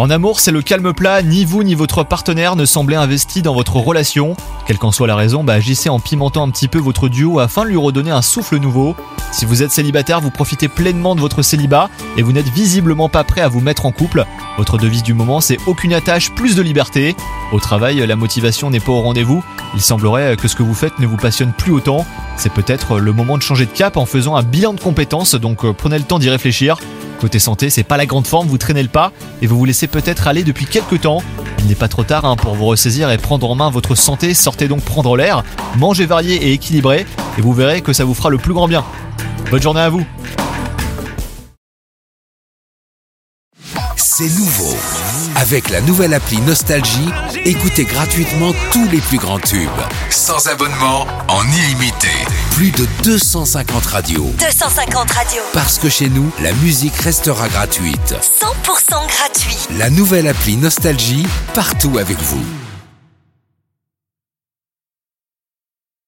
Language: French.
En amour, c'est le calme plat, ni vous ni votre partenaire ne semblez investi dans votre relation. Quelle qu'en soit la raison, bah, agissez en pimentant un petit peu votre duo afin de lui redonner un souffle nouveau. Si vous êtes célibataire, vous profitez pleinement de votre célibat et vous n'êtes visiblement pas prêt à vous mettre en couple. Votre devise du moment, c'est aucune attache, plus de liberté. Au travail, la motivation n'est pas au rendez-vous. Il semblerait que ce que vous faites ne vous passionne plus autant. C'est peut-être le moment de changer de cap en faisant un bilan de compétences, donc euh, prenez le temps d'y réfléchir. Côté santé, c'est pas la grande forme, vous traînez le pas et vous vous laissez peut-être aller depuis quelques temps. Il n'est pas trop tard hein, pour vous ressaisir et prendre en main votre santé, sortez donc prendre l'air, mangez varié et équilibré et vous verrez que ça vous fera le plus grand bien. Bonne journée à vous C'est nouveau. Avec la nouvelle appli Nostalgie, écoutez gratuitement tous les plus grands tubes. Sans abonnement, en illimité. Plus de 250 radios. 250 radios. Parce que chez nous, la musique restera gratuite. 100% gratuit. La nouvelle appli Nostalgie, partout avec vous.